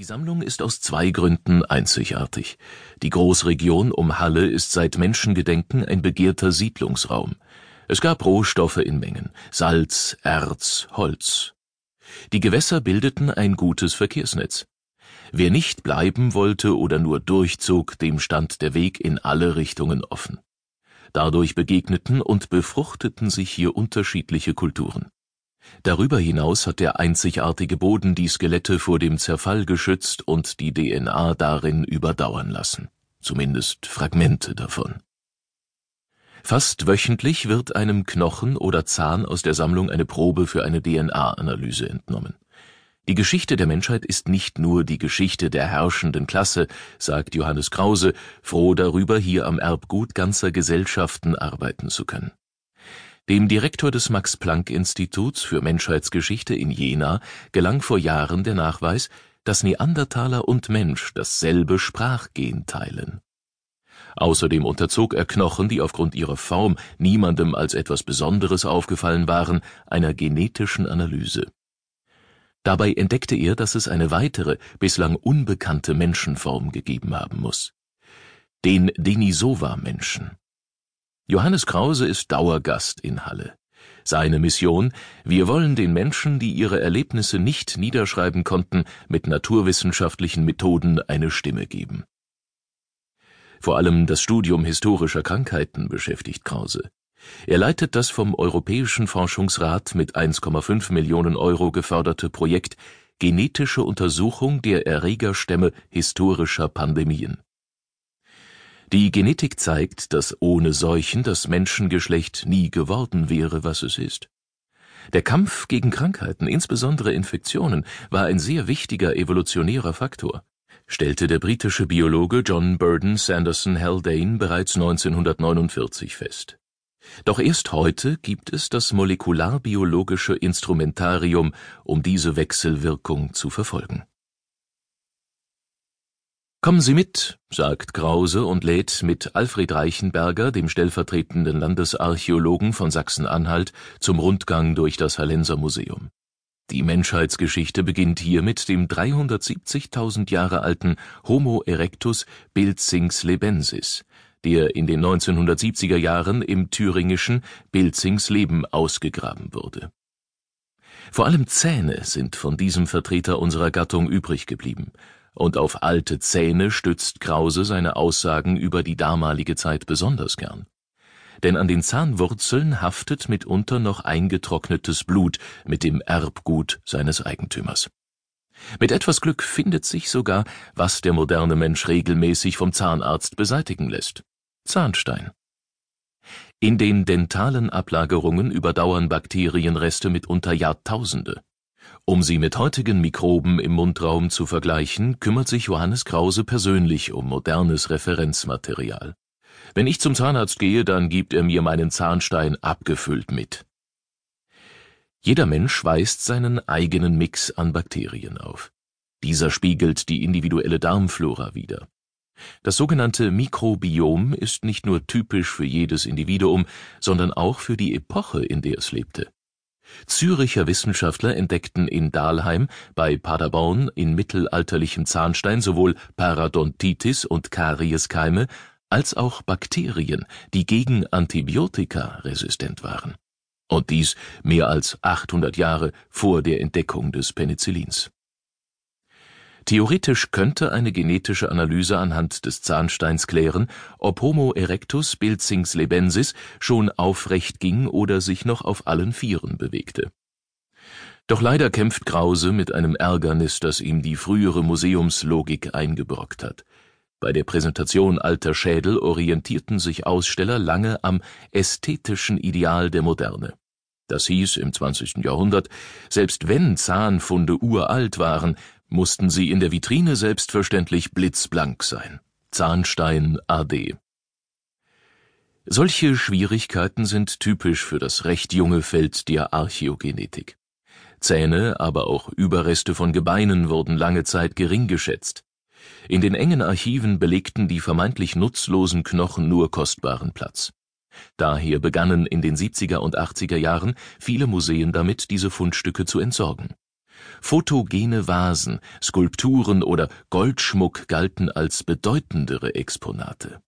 Die Sammlung ist aus zwei Gründen einzigartig. Die Großregion um Halle ist seit Menschengedenken ein begehrter Siedlungsraum. Es gab Rohstoffe in Mengen, Salz, Erz, Holz. Die Gewässer bildeten ein gutes Verkehrsnetz. Wer nicht bleiben wollte oder nur durchzog, dem stand der Weg in alle Richtungen offen. Dadurch begegneten und befruchteten sich hier unterschiedliche Kulturen. Darüber hinaus hat der einzigartige Boden die Skelette vor dem Zerfall geschützt und die DNA darin überdauern lassen, zumindest Fragmente davon. Fast wöchentlich wird einem Knochen oder Zahn aus der Sammlung eine Probe für eine DNA-Analyse entnommen. Die Geschichte der Menschheit ist nicht nur die Geschichte der herrschenden Klasse, sagt Johannes Krause, froh darüber, hier am Erbgut ganzer Gesellschaften arbeiten zu können. Dem Direktor des Max-Planck-Instituts für Menschheitsgeschichte in Jena gelang vor Jahren der Nachweis, dass Neandertaler und Mensch dasselbe Sprachgen teilen. Außerdem unterzog er Knochen, die aufgrund ihrer Form niemandem als etwas Besonderes aufgefallen waren, einer genetischen Analyse. Dabei entdeckte er, dass es eine weitere, bislang unbekannte Menschenform gegeben haben muss. Den Denisova-Menschen. Johannes Krause ist Dauergast in Halle. Seine Mission: Wir wollen den Menschen, die ihre Erlebnisse nicht niederschreiben konnten, mit naturwissenschaftlichen Methoden eine Stimme geben. Vor allem das Studium historischer Krankheiten beschäftigt Krause. Er leitet das vom Europäischen Forschungsrat mit 1,5 Millionen Euro geförderte Projekt Genetische Untersuchung der Erregerstämme historischer Pandemien die Genetik zeigt, dass ohne Seuchen das Menschengeschlecht nie geworden wäre, was es ist. Der Kampf gegen Krankheiten, insbesondere Infektionen, war ein sehr wichtiger evolutionärer Faktor, stellte der britische Biologe John Burden Sanderson Haldane bereits 1949 fest. Doch erst heute gibt es das molekularbiologische Instrumentarium, um diese Wechselwirkung zu verfolgen Kommen Sie mit, sagt Krause und lädt mit Alfred Reichenberger, dem stellvertretenden Landesarchäologen von Sachsen-Anhalt, zum Rundgang durch das Hallenser Museum. Die Menschheitsgeschichte beginnt hier mit dem 370.000 Jahre alten Homo erectus Bilzings lebensis, der in den 1970er Jahren im thüringischen Bilzingsleben ausgegraben wurde. Vor allem Zähne sind von diesem Vertreter unserer Gattung übrig geblieben und auf alte Zähne stützt Krause seine Aussagen über die damalige Zeit besonders gern. Denn an den Zahnwurzeln haftet mitunter noch eingetrocknetes Blut mit dem Erbgut seines Eigentümers. Mit etwas Glück findet sich sogar, was der moderne Mensch regelmäßig vom Zahnarzt beseitigen lässt. Zahnstein. In den dentalen Ablagerungen überdauern Bakterienreste mitunter Jahrtausende. Um sie mit heutigen Mikroben im Mundraum zu vergleichen, kümmert sich Johannes Krause persönlich um modernes Referenzmaterial. Wenn ich zum Zahnarzt gehe, dann gibt er mir meinen Zahnstein abgefüllt mit. Jeder Mensch weist seinen eigenen Mix an Bakterien auf. Dieser spiegelt die individuelle Darmflora wider. Das sogenannte Mikrobiom ist nicht nur typisch für jedes Individuum, sondern auch für die Epoche, in der es lebte. Züricher Wissenschaftler entdeckten in Dalheim bei Paderborn in mittelalterlichem Zahnstein sowohl Parodontitis und Karieskeime als auch Bakterien, die gegen Antibiotika resistent waren. Und dies mehr als 800 Jahre vor der Entdeckung des Penicillins Theoretisch könnte eine genetische Analyse anhand des Zahnsteins klären, ob Homo erectus Bilzings lebensis schon aufrecht ging oder sich noch auf allen Vieren bewegte. Doch leider kämpft Krause mit einem Ärgernis, das ihm die frühere Museumslogik eingebrockt hat. Bei der Präsentation alter Schädel orientierten sich Aussteller lange am ästhetischen Ideal der Moderne. Das hieß im 20. Jahrhundert, selbst wenn Zahnfunde uralt waren, mussten sie in der Vitrine selbstverständlich blitzblank sein. Zahnstein AD. Solche Schwierigkeiten sind typisch für das recht junge Feld der Archäogenetik. Zähne, aber auch Überreste von Gebeinen wurden lange Zeit gering geschätzt. In den engen Archiven belegten die vermeintlich nutzlosen Knochen nur kostbaren Platz. Daher begannen in den 70er und 80er Jahren viele Museen damit, diese Fundstücke zu entsorgen. Fotogene Vasen, Skulpturen oder Goldschmuck galten als bedeutendere Exponate